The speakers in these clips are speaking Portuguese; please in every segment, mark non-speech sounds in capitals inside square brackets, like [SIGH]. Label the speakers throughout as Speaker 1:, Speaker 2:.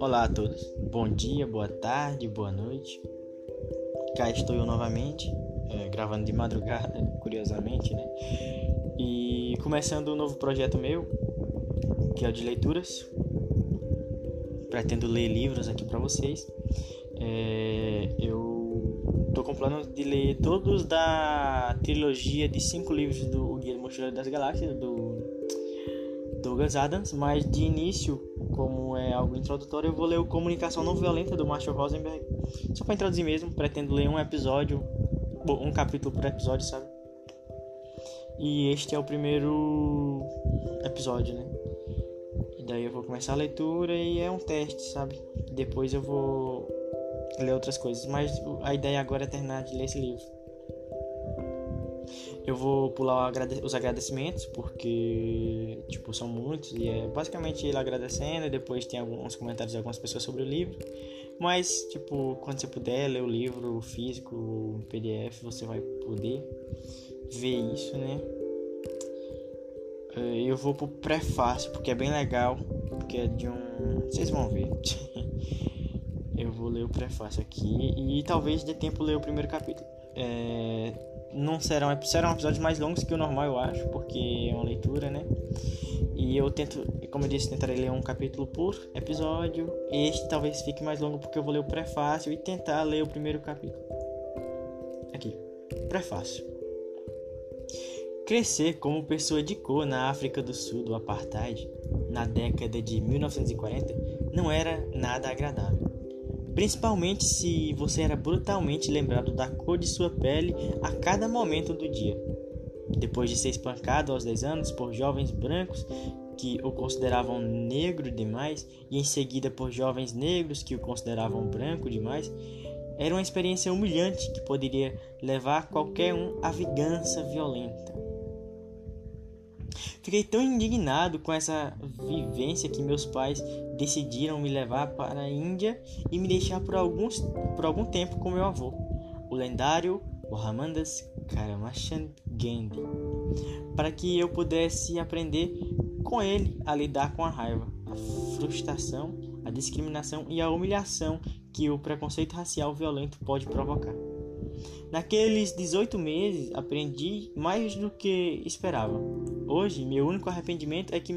Speaker 1: Olá a todos, bom dia, boa tarde, boa noite. Cá estou eu novamente, é, gravando de madrugada, [LAUGHS] curiosamente, né? E começando um novo projeto meu, que é o de leituras. Pretendo ler livros aqui para vocês. É, eu tô com plano de ler todos da trilogia de cinco livros do Guia do Mochileiro das Galáxias, do Douglas Adams, mas de início, como é algo introdutório, eu vou ler o Comunicação Não Violenta do Marshall Rosenberg. Só para introduzir mesmo, pretendo ler um episódio, um capítulo por episódio, sabe? E este é o primeiro episódio, né? E daí eu vou começar a leitura e é um teste, sabe? Depois eu vou ler outras coisas, mas a ideia agora é terminar de ler esse livro. Eu vou pular os agradecimentos, porque, tipo, são muitos, e é basicamente ele agradecendo, e depois tem alguns comentários de algumas pessoas sobre o livro. Mas, tipo, quando você puder ler o livro físico, o PDF, você vai poder ver isso, né? Eh, eu vou pro prefácio, porque é bem legal, porque é de um... Vocês vão ver. [LAUGHS] Eu vou ler o prefácio aqui, e talvez dê tempo ler o primeiro capítulo. É não serão, serão episódios mais longos que o normal, eu acho, porque é uma leitura, né? E eu tento, como eu disse, tentarei ler um capítulo por episódio. Este talvez fique mais longo porque eu vou ler o prefácio e tentar ler o primeiro capítulo. Aqui, prefácio. Crescer como pessoa de cor na África do Sul do apartheid na década de 1940 não era nada agradável principalmente se você era brutalmente lembrado da cor de sua pele a cada momento do dia. Depois de ser espancado aos 10 anos por jovens brancos que o consideravam negro demais e em seguida por jovens negros que o consideravam branco demais, era uma experiência humilhante que poderia levar qualquer um à vingança violenta. Fiquei tão indignado com essa vivência que meus pais decidiram me levar para a Índia e me deixar por, alguns, por algum tempo com meu avô, o lendário Mohammedas Karamchand Gandhi, para que eu pudesse aprender com ele a lidar com a raiva, a frustração, a discriminação e a humilhação que o preconceito racial violento pode provocar. Naqueles 18 meses aprendi mais do que esperava. Hoje, meu único arrependimento é que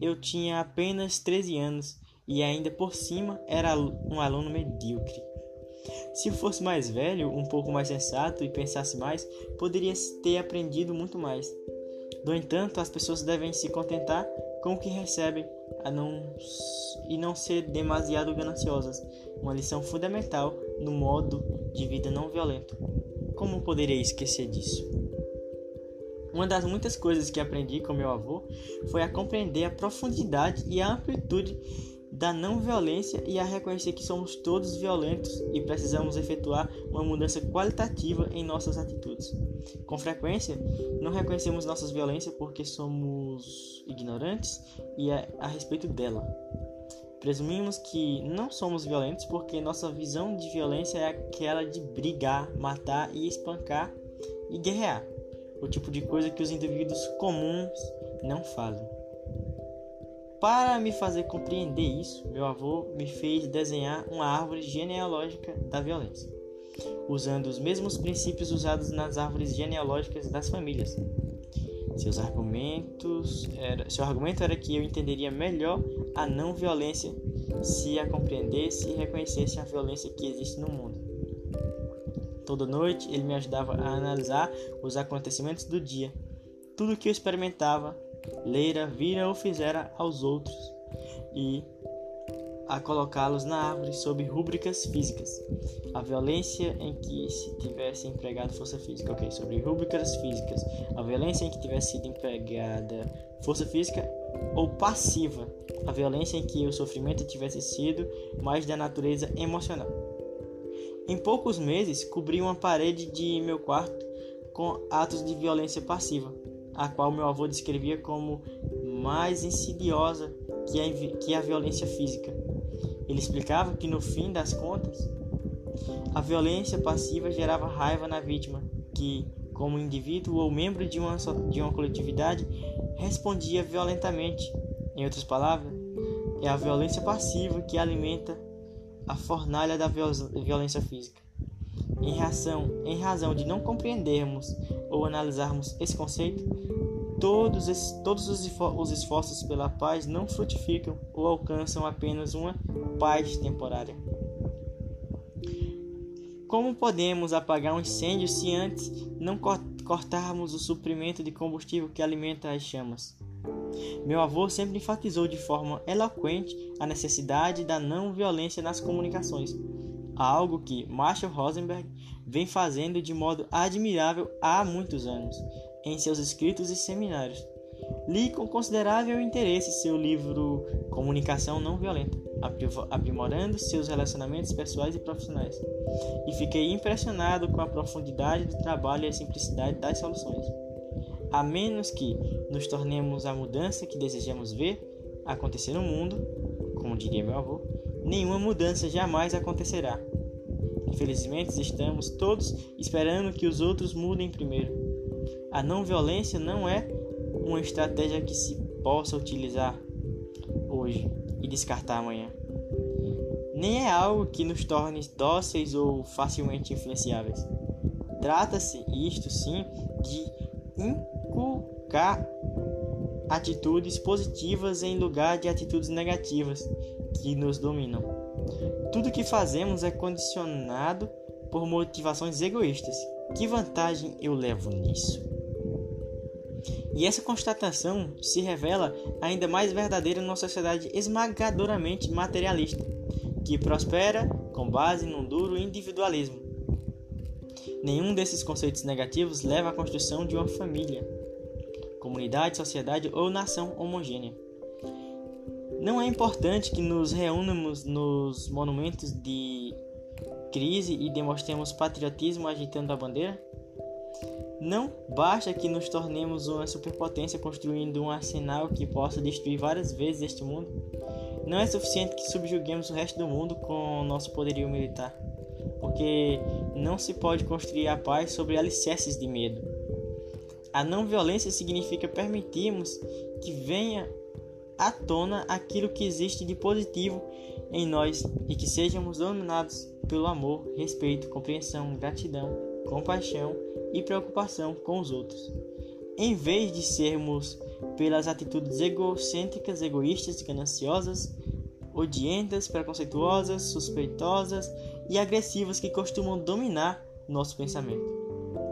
Speaker 1: eu tinha apenas 13 anos e ainda por cima era um aluno medíocre. Se eu fosse mais velho, um pouco mais sensato e pensasse mais, poderia ter aprendido muito mais. No entanto, as pessoas devem se contentar com o que recebem não, e não ser demasiado gananciosas. Uma lição fundamental no modo de vida não violento. Como poderia esquecer disso? Uma das muitas coisas que aprendi com meu avô foi a compreender a profundidade e a amplitude da não violência e a reconhecer que somos todos violentos e precisamos efetuar uma mudança qualitativa em nossas atitudes. Com frequência, não reconhecemos nossas violências porque somos ignorantes e a, a respeito dela. Presumimos que não somos violentos porque nossa visão de violência é aquela de brigar, matar e espancar e guerrear, o tipo de coisa que os indivíduos comuns não fazem. Para me fazer compreender isso, meu avô me fez desenhar uma árvore genealógica da violência, usando os mesmos princípios usados nas árvores genealógicas das famílias. Seus argumentos era, seu argumento era que eu entenderia melhor a não violência se a compreendesse e reconhecesse a violência que existe no mundo. Toda noite ele me ajudava a analisar os acontecimentos do dia, tudo que eu experimentava leira, vira ou fizera aos outros e a colocá-los na árvore sob rúbricas físicas. A violência em que se tivesse empregado força física. Ok, sobre rúbricas físicas. A violência em que tivesse sido empregada força física ou passiva. A violência em que o sofrimento tivesse sido mais da natureza emocional. Em poucos meses, cobri uma parede de meu quarto com atos de violência passiva a qual meu avô descrevia como mais insidiosa que a, que a violência física. Ele explicava que no fim das contas, a violência passiva gerava raiva na vítima, que como indivíduo ou membro de uma, de uma coletividade, respondia violentamente. Em outras palavras, é a violência passiva que alimenta a fornalha da violência física. Em razão, em razão de não compreendermos ou analisarmos esse conceito, todos, esses, todos os, os esforços pela paz não frutificam ou alcançam apenas uma paz temporária. Como podemos apagar um incêndio se antes não cortarmos o suprimento de combustível que alimenta as chamas? Meu avô sempre enfatizou de forma eloquente a necessidade da não violência nas comunicações, algo que Marshall Rosenberg vem fazendo de modo admirável há muitos anos em seus escritos e seminários. Li com considerável interesse seu livro Comunicação Não Violenta, aprimorando seus relacionamentos pessoais e profissionais, e fiquei impressionado com a profundidade do trabalho e a simplicidade das soluções. A menos que nos tornemos a mudança que desejamos ver acontecer no mundo, como diria meu avô, nenhuma mudança jamais acontecerá. Infelizmente, estamos todos esperando que os outros mudem primeiro. A não violência não é uma estratégia que se possa utilizar hoje e descartar amanhã. Nem é algo que nos torne dóceis ou facilmente influenciáveis. Trata-se, isto sim, de inculcar atitudes positivas em lugar de atitudes negativas que nos dominam. Tudo que fazemos é condicionado por motivações egoístas. Que vantagem eu levo nisso? E essa constatação se revela ainda mais verdadeira numa sociedade esmagadoramente materialista, que prospera com base num duro individualismo. Nenhum desses conceitos negativos leva à construção de uma família, comunidade, sociedade ou nação homogênea. Não é importante que nos reúnamos nos monumentos de crise e demonstremos patriotismo agitando a bandeira? Não basta que nos tornemos uma superpotência construindo um arsenal que possa destruir várias vezes este mundo? Não é suficiente que subjuguemos o resto do mundo com nosso poderio militar, porque não se pode construir a paz sobre alicerces de medo. A não violência significa permitirmos que venha à tona aquilo que existe de positivo em nós e que sejamos dominados pelo amor, respeito, compreensão, gratidão, compaixão e preocupação com os outros. Em vez de sermos pelas atitudes egocêntricas, egoístas, gananciosas, odientas, preconceituosas, suspeitosas e agressivas que costumam dominar nosso pensamento.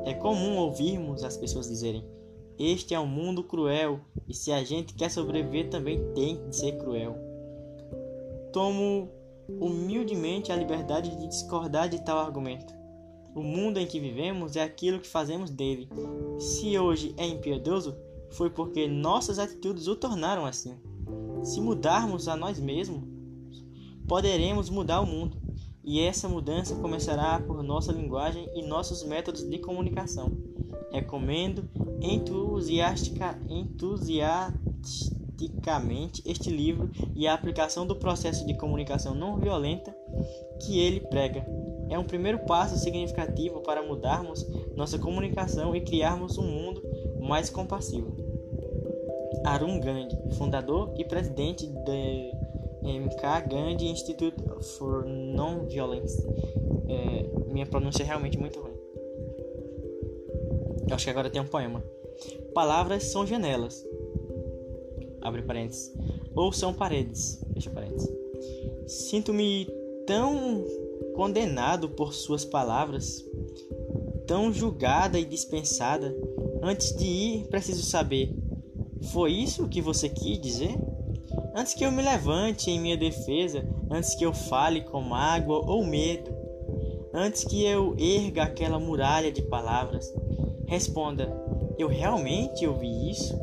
Speaker 1: É comum ouvirmos as pessoas dizerem: Este é um mundo cruel e se a gente quer sobreviver também tem que ser cruel. Tomo humildemente a liberdade de discordar de tal argumento. O mundo em que vivemos é aquilo que fazemos dele. Se hoje é impiedoso, foi porque nossas atitudes o tornaram assim. Se mudarmos a nós mesmos, poderemos mudar o mundo. E essa mudança começará por nossa linguagem e nossos métodos de comunicação. Recomendo entusiastica, entusiasticamente este livro e a aplicação do processo de comunicação não violenta que ele prega é um primeiro passo significativo para mudarmos nossa comunicação e criarmos um mundo mais compassivo. Arun Gandhi, fundador e presidente do MK Gandhi Institute for Non-Violence. É, minha pronúncia é realmente muito ruim. Eu acho que agora tem um poema. Palavras são janelas. Abre parênteses. Ou são paredes. Fecha parênteses. Sinto-me tão condenado por suas palavras, tão julgada e dispensada. Antes de ir, preciso saber: foi isso que você quis dizer? Antes que eu me levante em minha defesa, antes que eu fale com mágoa ou medo, antes que eu erga aquela muralha de palavras, responda: eu realmente ouvi isso?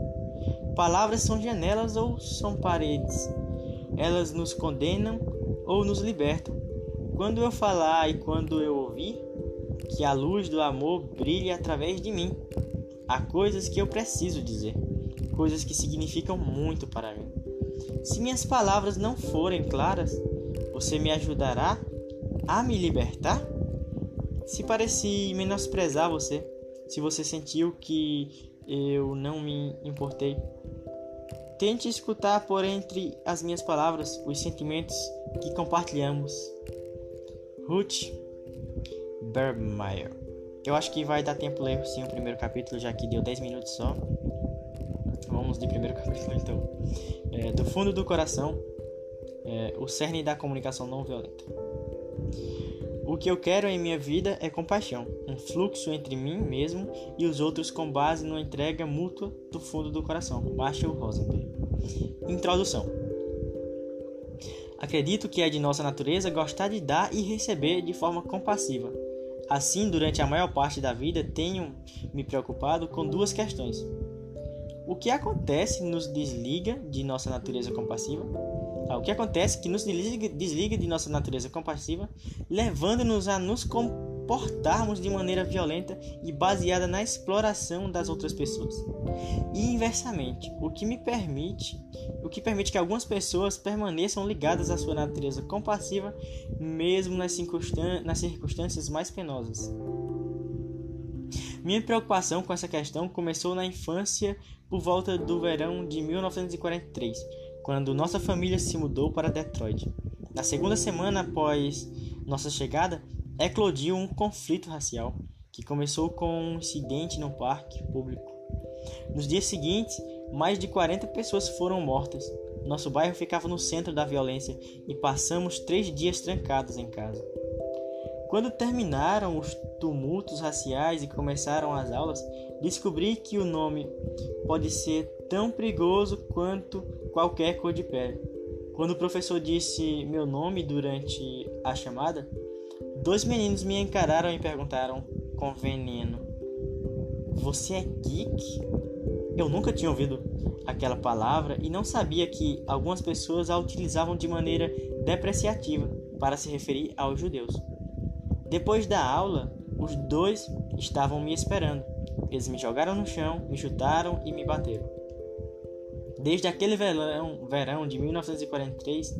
Speaker 1: Palavras são janelas ou são paredes? Elas nos condenam ou nos libertam? Quando eu falar e quando eu ouvir, que a luz do amor brilhe através de mim. Há coisas que eu preciso dizer, coisas que significam muito para mim. Se minhas palavras não forem claras, você me ajudará a me libertar? Se pareci menosprezar você, se você sentiu que eu não me importei. Tente escutar por entre as minhas palavras os sentimentos que compartilhamos. Ruth Bermeyer. Eu acho que vai dar tempo ler sim o primeiro capítulo, já que deu 10 minutos só. Vamos de primeiro capítulo então. É, do fundo do coração, é, o cerne da comunicação não violenta. O que eu quero em minha vida é compaixão, um fluxo entre mim mesmo e os outros com base numa entrega mútua do fundo do coração. Marshall Rosenberg. Introdução. Acredito que é de nossa natureza gostar de dar e receber de forma compassiva. Assim, durante a maior parte da vida, tenho me preocupado com duas questões. O que acontece nos desliga de nossa natureza compassiva Tá, o que acontece que nos desliga, desliga de nossa natureza compassiva, levando-nos a nos comportarmos de maneira violenta e baseada na exploração das outras pessoas. E inversamente, o que me permite, o que permite que algumas pessoas permaneçam ligadas à sua natureza compassiva, mesmo nas, nas circunstâncias mais penosas. Minha preocupação com essa questão começou na infância por volta do verão de 1943 quando nossa família se mudou para Detroit. Na segunda semana após nossa chegada, eclodiu um conflito racial que começou com um incidente no parque público. Nos dias seguintes, mais de 40 pessoas foram mortas. Nosso bairro ficava no centro da violência e passamos três dias trancados em casa. Quando terminaram os tumultos raciais e começaram as aulas, descobri que o nome pode ser tão perigoso quanto qualquer cor de pele. Quando o professor disse meu nome durante a chamada, dois meninos me encararam e perguntaram com veneno: Você é geek? Eu nunca tinha ouvido aquela palavra e não sabia que algumas pessoas a utilizavam de maneira depreciativa para se referir aos judeus. Depois da aula, os dois estavam me esperando. Eles me jogaram no chão, me chutaram e me bateram. Desde aquele verão, verão de 1943,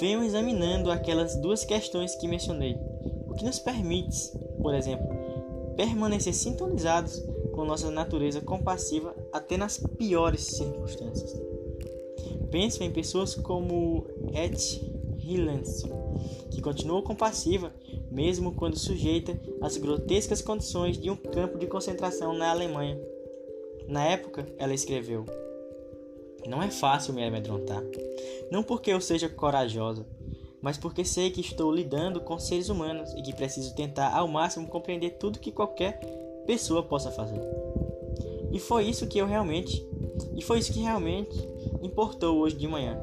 Speaker 1: venho examinando aquelas duas questões que mencionei. O que nos permite, por exemplo, permanecer sintonizados com nossa natureza compassiva até nas piores circunstâncias. Penso em pessoas como Ed Hillenson, que continuou compassiva mesmo quando sujeita às grotescas condições de um campo de concentração na Alemanha. Na época, ela escreveu: não é fácil me amedrontar. Não porque eu seja corajosa, mas porque sei que estou lidando com seres humanos e que preciso tentar ao máximo compreender tudo que qualquer pessoa possa fazer. E foi isso que eu realmente, e foi isso que realmente importou hoje de manhã.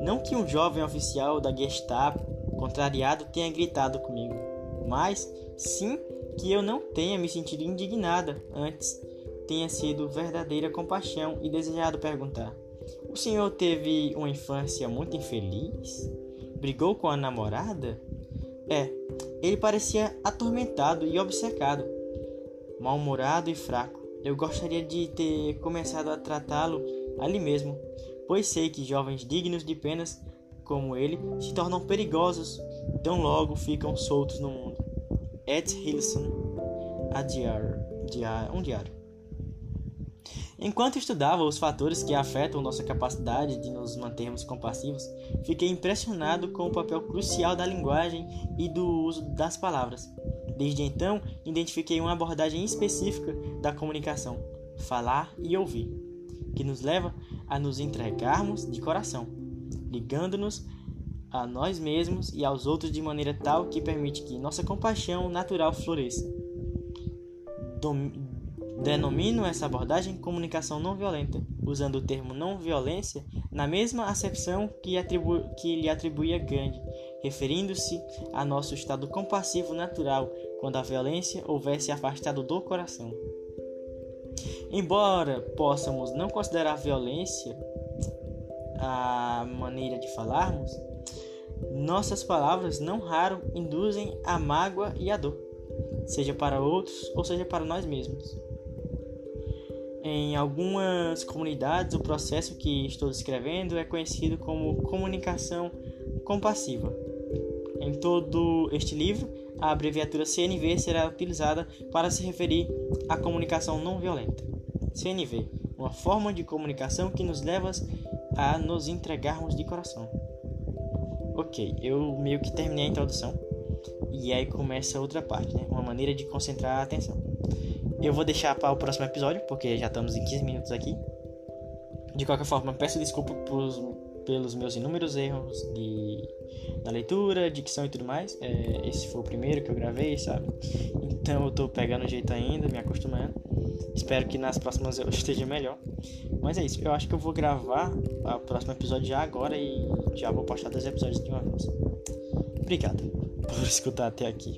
Speaker 1: Não que um jovem oficial da Gestapo, contrariado, tenha gritado comigo, mas sim que eu não tenha me sentido indignada antes tenha sido verdadeira compaixão e desejado perguntar: O senhor teve uma infância muito infeliz? Brigou com a namorada? É, ele parecia atormentado e obcecado, mal-humorado e fraco. Eu gostaria de ter começado a tratá-lo ali mesmo, pois sei que jovens dignos de penas como ele se tornam perigosos tão logo ficam soltos no mundo. Ed Hilson, a diário, um diário. Enquanto estudava os fatores que afetam nossa capacidade de nos mantermos compassivos, fiquei impressionado com o papel crucial da linguagem e do uso das palavras. Desde então, identifiquei uma abordagem específica da comunicação: falar e ouvir, que nos leva a nos entregarmos de coração, ligando-nos a nós mesmos e aos outros de maneira tal que permite que nossa compaixão natural floresça. Dom Denomino essa abordagem comunicação não violenta, usando o termo não violência na mesma acepção que, que lhe atribuía Gandhi, referindo-se a nosso estado compassivo natural quando a violência houvesse afastado do coração. Embora possamos não considerar violência a maneira de falarmos, nossas palavras não raro induzem a mágoa e a dor, seja para outros ou seja para nós mesmos. Em algumas comunidades, o processo que estou descrevendo é conhecido como comunicação compassiva. Em todo este livro, a abreviatura CNV será utilizada para se referir à comunicação não violenta. CNV, uma forma de comunicação que nos leva a nos entregarmos de coração. Ok, eu meio que terminei a introdução e aí começa outra parte, né? Uma maneira de concentrar a atenção. Eu vou deixar para o próximo episódio, porque já estamos em 15 minutos aqui. De qualquer forma, peço desculpa por, pelos meus inúmeros erros de, na leitura, dicção e tudo mais. É, esse foi o primeiro que eu gravei, sabe? Então eu tô pegando jeito ainda, me acostumando. Espero que nas próximas eu esteja melhor. Mas é isso, eu acho que eu vou gravar o próximo episódio já agora e já vou postar dois episódios de uma vez. Obrigado por escutar até aqui.